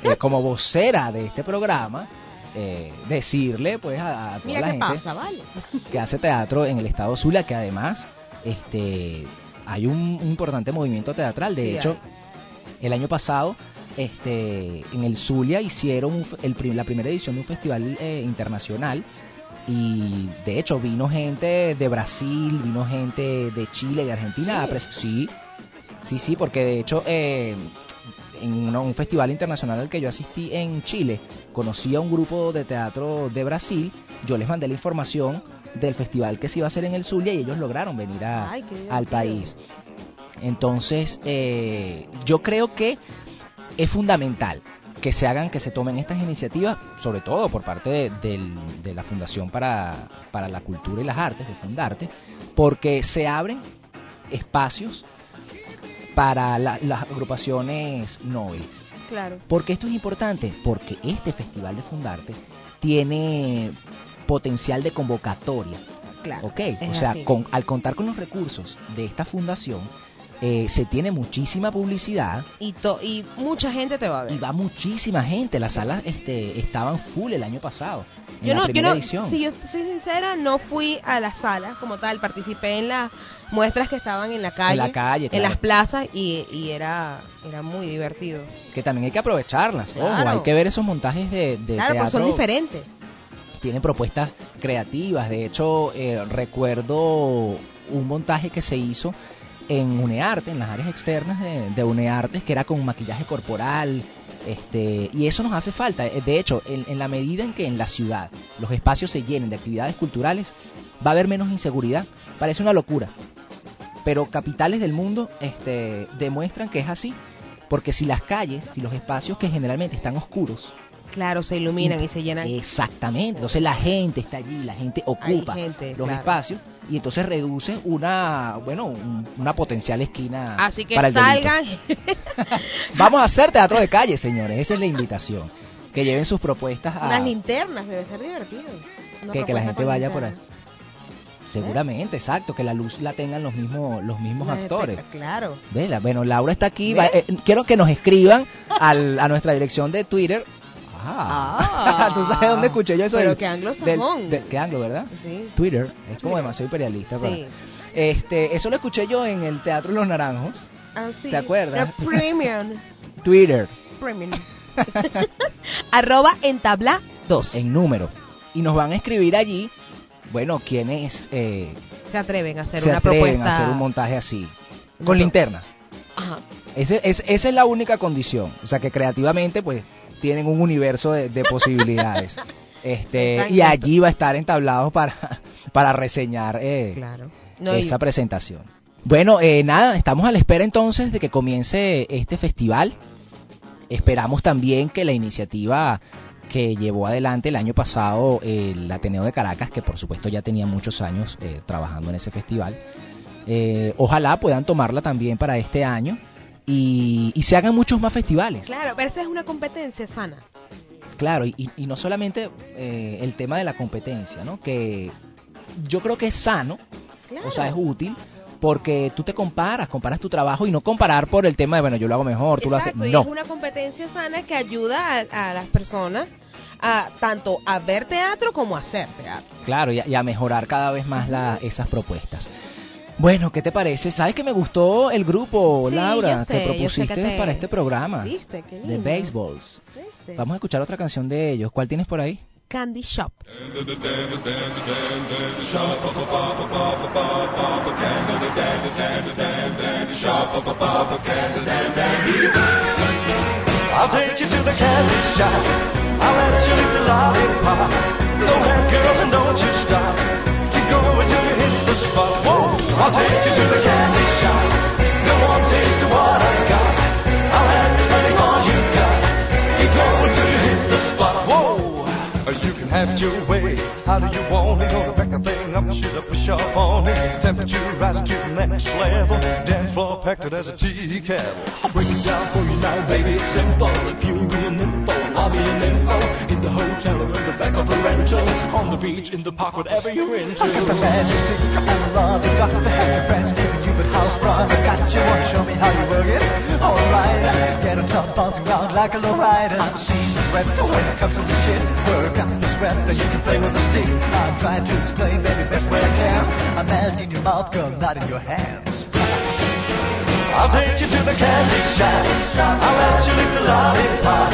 eh, como vocera de este programa, eh, decirle pues a, a toda Mira la qué gente pasa, ¿vale? que hace teatro en el estado Zulia, que además este hay un, un importante movimiento teatral. De Sí, hecho, el año pasado este en el Zulia hicieron un el la primera edición de un festival eh, internacional y de hecho vino gente de Brasil, vino gente de Chile, de Argentina. Sí, sí, sí, porque de hecho eh, en una- un festival internacional al que yo asistí en Chile, conocí a un grupo de teatro de Brasil, yo les mandé la información del festival que se iba a hacer en el Zulia y ellos lograron venir a- Ay, al país. Entonces, eh, yo creo que es fundamental que se hagan, que se tomen estas iniciativas, sobre todo por parte de, de la Fundación para, para la Cultura y las Artes, de Fundarte, porque se abren espacios para la- las agrupaciones nobles. Claro. Porque esto es importante, porque este festival de Fundarte tiene potencial de convocatoria. Claro. ¿Ok? O sea, con- al contar con los recursos de esta fundación, eh, se tiene muchísima publicidad Y, to- y mucha gente te va a ver. y va muchísima gente. Las salas este, estaban full el año pasado. En Yo la no, yo primera no, edición. si yo soy sincera, no fui a la sala como tal, participé en las muestras que estaban en la calle, En la calle, en claro. las plazas y, y era era muy divertido. Que también hay que aprovecharlas. Ojo, hay que ver esos montajes de, de claro, porque son diferentes. tienen propuestas creativas. De hecho, eh, recuerdo un montaje que se hizo en UNEARTE, en las áreas externas de, de UNEARTE, que era con maquillaje corporal. Este, y eso nos hace falta. Eh, De hecho, en, en la medida en que en la ciudad los espacios se llenen de actividades culturales, va a haber menos inseguridad. Parece una locura. Pero capitales del mundo este, demuestran que es así. Porque si las calles, si los espacios que generalmente están oscuros, Claro, se iluminan y se llenan. Exactamente. Entonces la gente está allí, la gente ocupa gente, los claro. espacios y entonces reduce una, bueno, un- una potencial esquina Así que para el delito. salgan. Vamos a hacer teatro de calle, señores. Esa es la invitación. Que lleven sus propuestas a Unas linternas, debe ser divertido. Que, que la gente vaya por ahí. Seguramente, exacto, que la luz la tengan los mismos los mismos actores. Claro. Vela, bueno, Laura está aquí. va- eh, quiero que nos escriban al- a nuestra dirección de Twitter. Ah, ¿tú sabes dónde escuché yo eso? Pero del- qué anglosajón. del- qué anglo, ¿verdad? Sí. Twitter, es como demasiado imperialista. para- Sí. Este, eso lo escuché yo en el Teatro Los Naranjos. Ah, sí. ¿Te acuerdas? The Premium. Twitter, Premium. Arroba entabla 2. en número. Y nos van a escribir allí, bueno, quienes eh, Se atreven a hacer se una atreven propuesta. a hacer un montaje así. Con linternas. Ajá. Ese- es- esa es la única condición. O sea, que creativamente, pues, tienen un universo de, de posibilidades. Este, y allí va a estar entablado para, para reseñar eh, Claro. No, y- esa presentación. Bueno, eh, nada, estamos a la espera entonces de que comience este festival. Esperamos también que la iniciativa que llevó adelante el año pasado el Ateneo de Caracas, que por supuesto ya tenía muchos años eh, trabajando en ese festival, eh, ojalá puedan tomarla también para este año y, y se hagan muchos más festivales. Claro, pero esa es una competencia sana. Claro, y, y no solamente eh, el tema de la competencia, ¿no? Que yo creo que es sano, Claro. o sea, es útil, porque tú te comparas, comparas tu trabajo y no comparar por el tema de, bueno, yo lo hago mejor, tú Exacto, lo haces. y No, es una competencia sana que ayuda a, a las personas a tanto a ver teatro como a hacer teatro. claro, y a, y a mejorar cada vez más la, esas propuestas. Bueno, ¿qué te parece? ¿Sabes que me gustó el grupo, Sí, Laura, yo sé, que yo sé propusiste que te- para este programa ¿Viste? Qué de. Baseballs? ¿Viste? Vamos a escuchar otra canción de ellos. ¿Cuál tienes por ahí? Candy Shop. I'll take you to the candy shop. I'll let you eat the lollipop. Go ahead, girl, and don't you stop. Keep going I'll take you to the candy shop. Go on, taste what I got. I'll have you hit the spot. Whoa! You can have your way. How do you want it? Gonna back the thing up, shoot up a shop on it. Temperature rise to the next level. Dance floor packed it as a tea kettle. I'll break it down for you now, baby. It's simple. If you be an info, I'll be an info. In the hotel or in the back of a rental, on the beach, in the park, whatever you're into. I got the majesty and love, you got the happy friends, Stephen Cupid house run. I got you, wanna show me how you work it? Alright, get on top, bouncing around like a low rider. I'm seasoned rep when it comes to the shit. Work on this rep, you can play with the stick. I'm trying to explain, baby, best way I can. I'm mad in your mouth, girl, not in your hands. I'll take you to the candy shop. I'll let you lick the lollipop.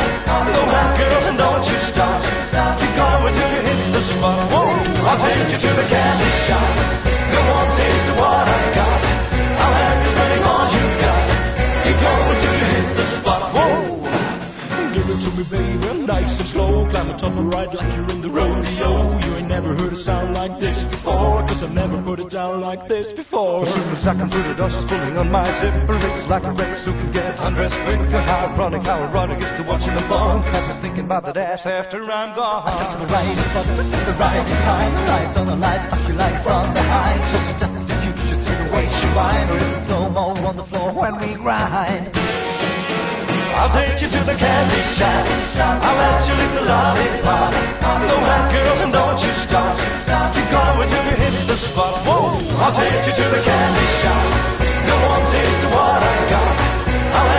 Go out, girl, and don't you stop. Keep going till you hit the spot. Whoa! I'll take you to the candy shop. Go on, taste what I got. I'll have you spending all you got. Keep going till you hit the spot. Whoa! Give it to me, baby, nice and slow. Climb top of ride like you're in the rodeo. You ain't never heard a sound like this before. Cause I've never put it down like this before. As soon as I come through the she's pulling on my zipper. It's like a wreck, who can get undressed quicker. How ironic, how ironic is to watching the long. Cause I'm thinking about that ass after I'm gone. I touch the right spot at the right time. The lights on the lights, I feel like from behind. So step you, you should see the way she whine. Or it's slow mo on the floor when we grind. I'll take you to the candy shop. I'll let you lick the lollipop. Go out, girl, and don't you stop. Keep going till you hit the spot. Whoa! I'll take you to the candy shop. Go on, taste what I got. I'll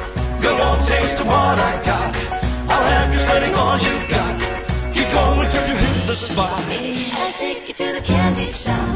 spot. I'll take you to the candy shop.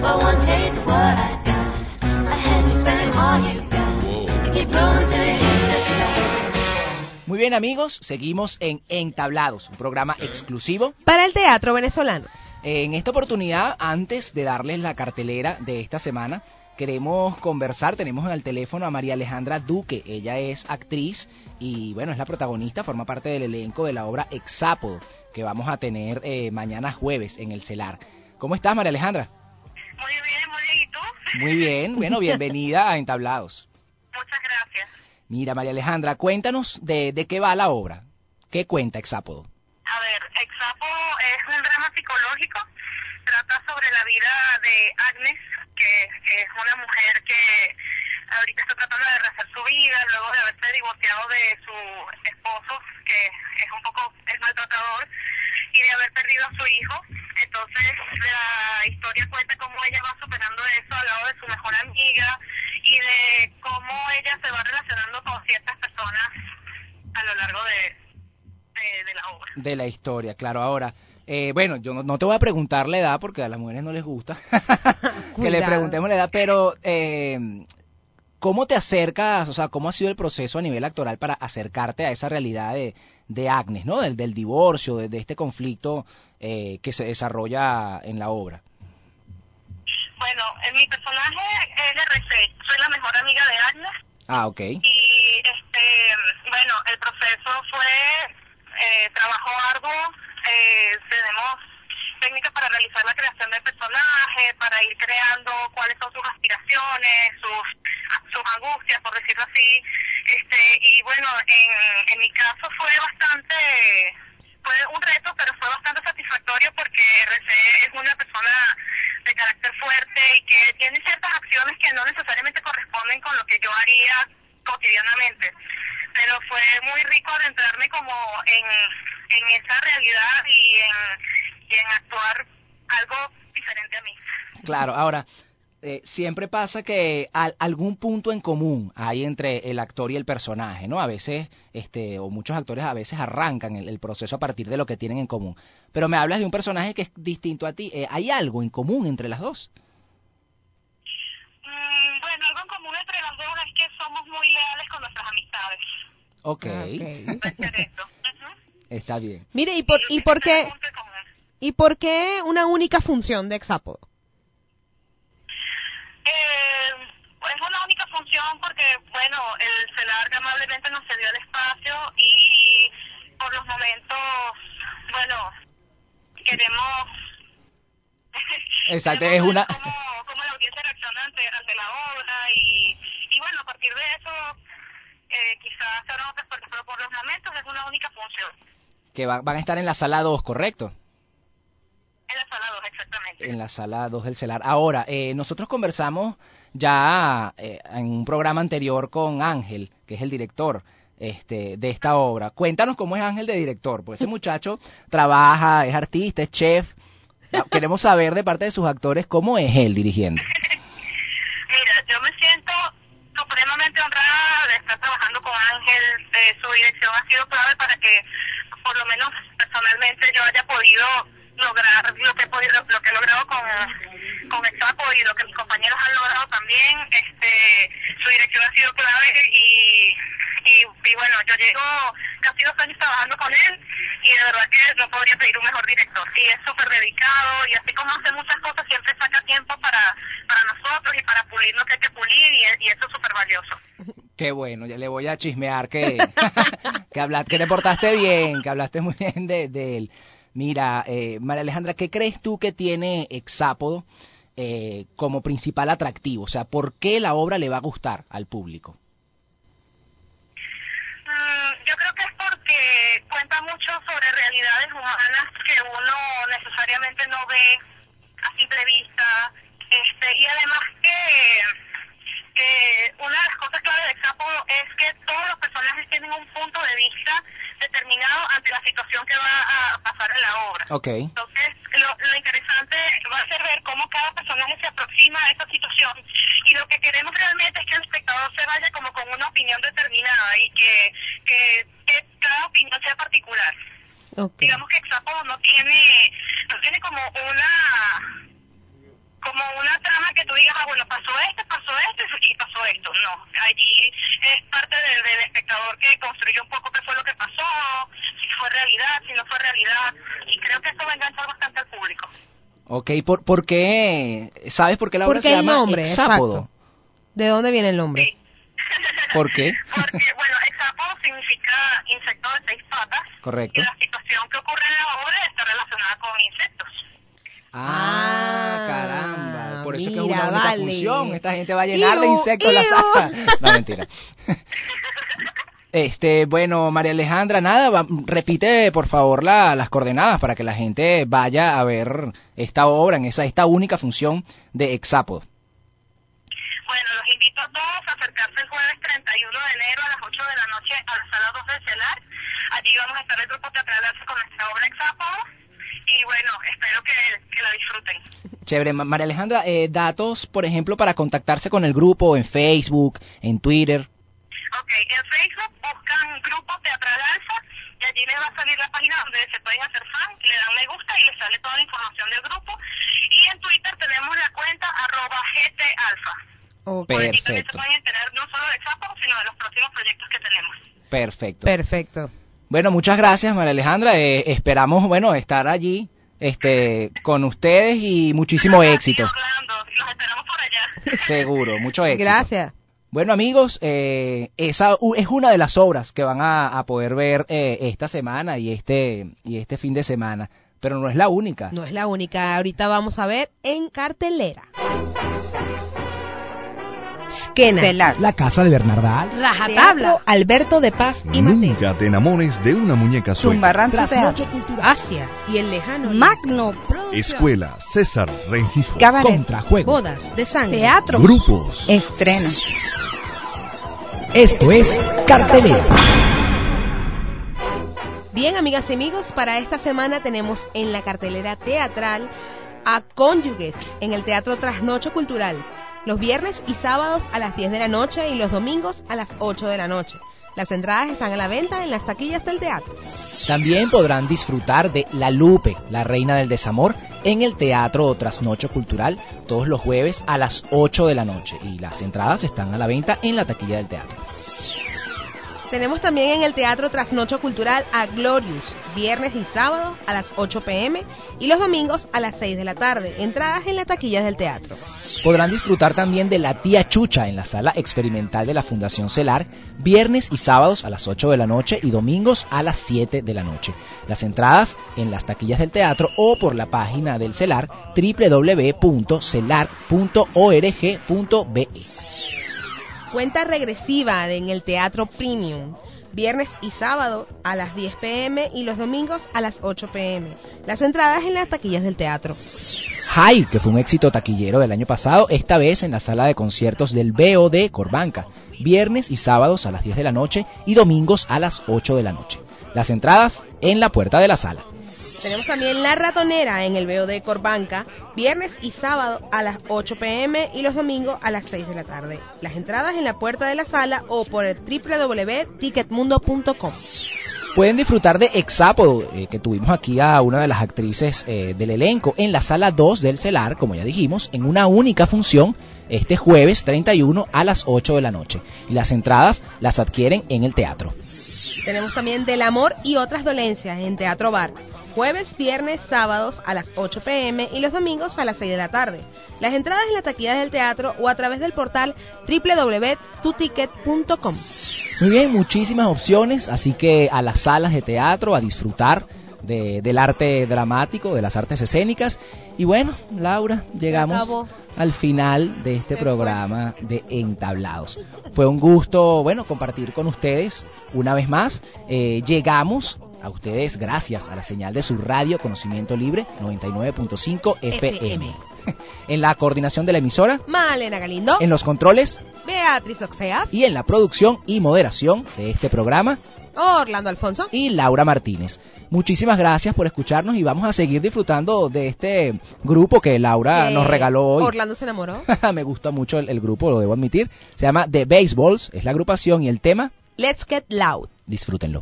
For one taste of what I got. I had you spending all you got. Keep going till you hit the spot. Muy bien amigos, seguimos en Entablados, un programa exclusivo. Para el teatro venezolano. En esta oportunidad, antes de darles la cartelera de esta semana, queremos conversar, tenemos en el teléfono a María Alejandra Duque, ella es actriz y bueno, es la protagonista, forma parte del elenco de la obra Exápodo, que vamos a tener eh, mañana jueves en el CELAR. ¿Cómo estás María Alejandra? Muy bien, muy bien. ¿Y tú? Muy bien, bueno, bienvenida a Entablados. Muchas gracias. Mira, María Alejandra, cuéntanos de, de qué va la obra. ¿Qué cuenta Exápodo? A ver, Exapo es un drama psicológico. Trata sobre la vida de Agnes, que es una mujer que ahorita está tratando de rehacer su vida luego de haberse divorciado de su esposo, que es un poco el maltratador, y de haber perdido a su hijo. Entonces, la historia cuenta cómo ella va superando eso al lado de su mejor amiga y de cómo ella se va relacionando con ciertas personas a lo largo de, de, de la obra. De la historia, claro. Ahora, eh, bueno, yo no, no te voy a preguntar la edad porque a las mujeres no les gusta que le preguntemos la edad, pero eh, ¿cómo te acercas, o sea, cómo ha sido el proceso a nivel actoral para acercarte a esa realidad de, de Agnes, ¿no? Del, del divorcio, de, de este conflicto eh, que se desarrolla en la obra. Bueno, en mi personaje es RC, soy la mejor amiga de Agnes Ah, ok. y este, bueno, el proceso fue eh, trabajo arduo, eh, tenemos técnicas para realizar la creación del personaje, para ir creando cuáles son sus aspiraciones, sus, sus angustias, por decirlo así, este, y bueno, en, en mi caso fue bastante, fue un reto, pero fue bastante satisfactorio porque RC es una persona de carácter fuerte y que tiene ciertas acciones que no necesariamente corresponden con lo que yo haría cotidianamente. Pero fue muy rico adentrarme como en, en esa realidad y en, y en actuar algo diferente a mí. Claro, ahora, eh, siempre pasa que al- algún punto en común hay entre el actor y el personaje, ¿no? A veces, este, o muchos actores a veces arrancan el, el proceso a partir de lo que tienen en común. Pero me hablas de un personaje que es distinto a ti. Eh, ¿Hay algo en común entre las dos? Mm, bueno, algo en común entre las dos es que somos muy leales con nuestras amistades. Ok, eso. está bien. Mire, ¿y por, y por qué y por qué una única función de Exápodo? Eh, es una única función porque, bueno, el CELAR amablemente nos cedió el espacio y por los momentos, bueno, queremos Exacto, es una... cómo, cómo la audiencia reacciona ante, ante la obra y, y bueno, a partir de eso eh, quizás se abran otras pero por los momentos es una única función. Que va- van a estar en la sala 2, ¿correcto? En la sala 2, exactamente. En la sala 2 del CELAR. Ahora, eh, nosotros conversamos ya eh, en un programa anterior con Ángel, que es el director este, de esta obra. Cuéntanos cómo es Ángel de director, pues ese muchacho trabaja, es artista, es chef. Queremos saber de parte de sus actores cómo es él dirigiendo. Mira, yo me siento supremamente honrada de estar trabajando con Ángel. Eh, su dirección ha sido clave para que, por lo menos personalmente, yo haya podido lograr lo que he podido, lo que he logrado con con Exapo y lo que mis compañeros han logrado también. Este, su dirección ha sido clave y y, bueno, yo llevo casi dos años trabajando con él y de verdad que no podría pedir un mejor director. Y es súper dedicado y así como hace muchas cosas, siempre saca tiempo para, para nosotros y para pulir lo que hay que pulir y, y eso es súper valioso. Qué bueno, ya le voy a chismear que, que, hablaste, que te portaste bien, que hablaste muy bien de, de él. Mira, eh, María Alejandra, ¿qué crees tú que tiene Exápodo eh, como principal atractivo? O sea, ¿por qué la obra le va a gustar al público? Mm, yo creo que es porque cuenta mucho sobre realidades humanas que uno necesariamente no ve a simple vista. Este, y además que, que una de las cosas clave de Exapo es que todos los personajes tienen un punto de vista determinado ante la situación que va a pasar en la obra. Ok. Entonces, lo, lo interesante va a ser ver cómo cada personaje se aproxima a esa situación y lo que queremos realmente es que el espectador se vaya como con una opinión determinada y que, que, que cada opinión sea particular. Digamos que Exapo no tiene, no tiene como una como una trama que tú digas, ah, bueno, pasó esto, pasó esto y pasó esto. No, allí es parte del, del espectador que construyó un poco qué fue lo que pasó, si fue realidad, si no fue realidad, y creo que eso va a enganchar bastante al público. Ok, ¿por, por qué? ¿Sabes por qué la obra ¿Por se el llama nombre? Exápodo? Exacto. ¿De dónde viene el nombre? ¿Por qué? Porque, bueno, exapo significa insecto de seis patas, Correcto. y la situación que ocurre en la obra está relacionada con insectos. Ah, caramba. Por eso es que es una única vale. función. Esta gente va a llenar de Iu, insectos la sala. No, mentira. Este, bueno, María Alejandra, nada, va- repite por favor la- las coordenadas para que la gente vaya a ver esta obra en esa esta única función de Exápodo. Bueno, los invito a todos a acercarse el jueves 31 de enero a las 8 de la noche a la sala 2 del CELAR. Allí vamos a estar el grupo teatral con nuestra obra Exápodo. Y bueno, espero que, que la disfruten. Chévere, Ma- María Alejandra, eh, datos, por ejemplo, para contactarse con el grupo en Facebook, en Twitter. Ok, en Facebook buscan Grupo Teatral Alfa y allí les va a salir la página donde se pueden hacer fan, le dan me gusta y les sale toda la información del grupo. Y en Twitter tenemos la cuenta arroba GT Alfa. Por allí también se Perfecto, pueden enterar no solo de Exapo, sino de los próximos proyectos que tenemos. perfecto. Perfecto. Bueno, muchas gracias, María Alejandra. Eh, esperamos, bueno, estar allí este, con ustedes y muchísimo éxito. Los esperamos por allá. Seguro, mucho éxito. Gracias. Bueno, amigos, eh, esa es una de las obras que van a, a poder ver eh, esta semana y este, y este fin de semana, pero no es la única. No es la única. Ahorita vamos a ver en cartelera. Skena. La casa de Bernardal. Rajatabla. Alberto de Paz y Mateo. Nunca te enamores de una muñeca sueca. Tumbarrancho Teatro. Asia y el lejano. Magno. Escuela César Rengifo. Cabaret. Contrajuego. Bodas de sangre. Teatro. Grupos. Estreno. Esto es Cartelera. Bien, amigas y amigos, para esta semana tenemos en la cartelera teatral a Cónyuges en el Teatro Trasnocho Cultural. Los viernes y sábados a las 10 de la noche y los domingos a las 8 de la noche. Las entradas están a la venta en las taquillas del teatro. También podrán disfrutar de La Lupe, la reina del desamor, en el Teatro Trasnocho Cultural todos los jueves a las 8 de la noche. Y las entradas están a la venta en la taquilla del teatro. Tenemos también en el Teatro Trasnocho Cultural a Glorious, viernes y sábado a las 8 pm y los domingos a las 6 de la tarde. Entradas en las taquillas del teatro. Podrán disfrutar también de La Tía Chucha en la sala experimental de la Fundación Celar, viernes y sábados a las 8 de la noche y domingos a las 7 de la noche. Las entradas en las taquillas del teatro o por la página del Celar www.celar.org.be. Cuenta regresiva en el Teatro Premium. Viernes y sábado a las 10 pm y los domingos a las 8 pm. Las entradas en las taquillas del teatro. High, que fue un éxito taquillero del año pasado, esta vez en la sala de conciertos del BOD Corbanca, viernes y sábados a las 10 de la noche y domingos a las 8 de la noche. Las entradas en la puerta de la sala. Tenemos también La Ratonera en el BOD Corbanca, viernes y sábado a las 8 pm y los domingos a las 6 de la tarde. Las entradas en la puerta de la sala o por el www.ticketmundo.com. Pueden disfrutar de Exápodo, eh, que tuvimos aquí a una de las actrices eh, del elenco en la sala 2 del CELAR, como ya dijimos, en una única función este jueves 31 a las 8 de la noche. Y las entradas las adquieren en el teatro. Tenemos también Del Amor y otras dolencias en Teatro Bar. Jueves, viernes, sábados a las 8 pm y los domingos a las 6 de la tarde. Las entradas en la taquilla del teatro o a través del portal www.tuticket.com. Muy bien, muchísimas opciones, así que a las salas de teatro, a disfrutar de- del arte dramático, de las artes escénicas. Y bueno, Laura, llegamos al final de este Se programa de Entablados. Fue un gusto, bueno, compartir con ustedes una vez más. Eh, llegamos a ustedes gracias a la señal de su radio Conocimiento Libre 99.5 FM. FM. En la coordinación de la emisora, Malena Galindo, en los controles Beatriz Oxeas, y en la producción y moderación de este programa, Orlando Alfonso. y Laura Martínez. Muchísimas gracias por escucharnos y vamos a seguir disfrutando de este grupo que Laura nos regaló hoy. Orlando se enamoró. Me gusta mucho el, el grupo, lo debo admitir. Se llama The Baseballs, es la agrupación y el tema, Let's Get Loud. disfrútenlo.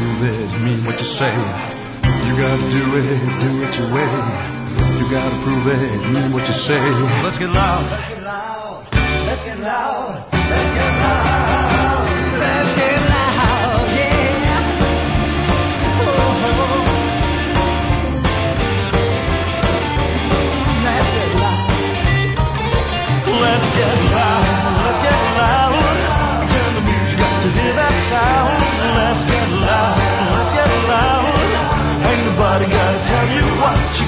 prove it, mean what you say. You gotta do it, do it your way. You gotta prove it, mean what you say. Let's get loud. Let's get loud. Let's get loud. Let's get loud.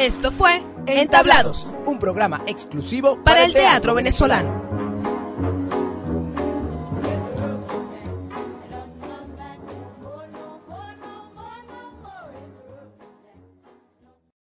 Esto fue Entablados, un programa exclusivo para, para el teatro venezolano.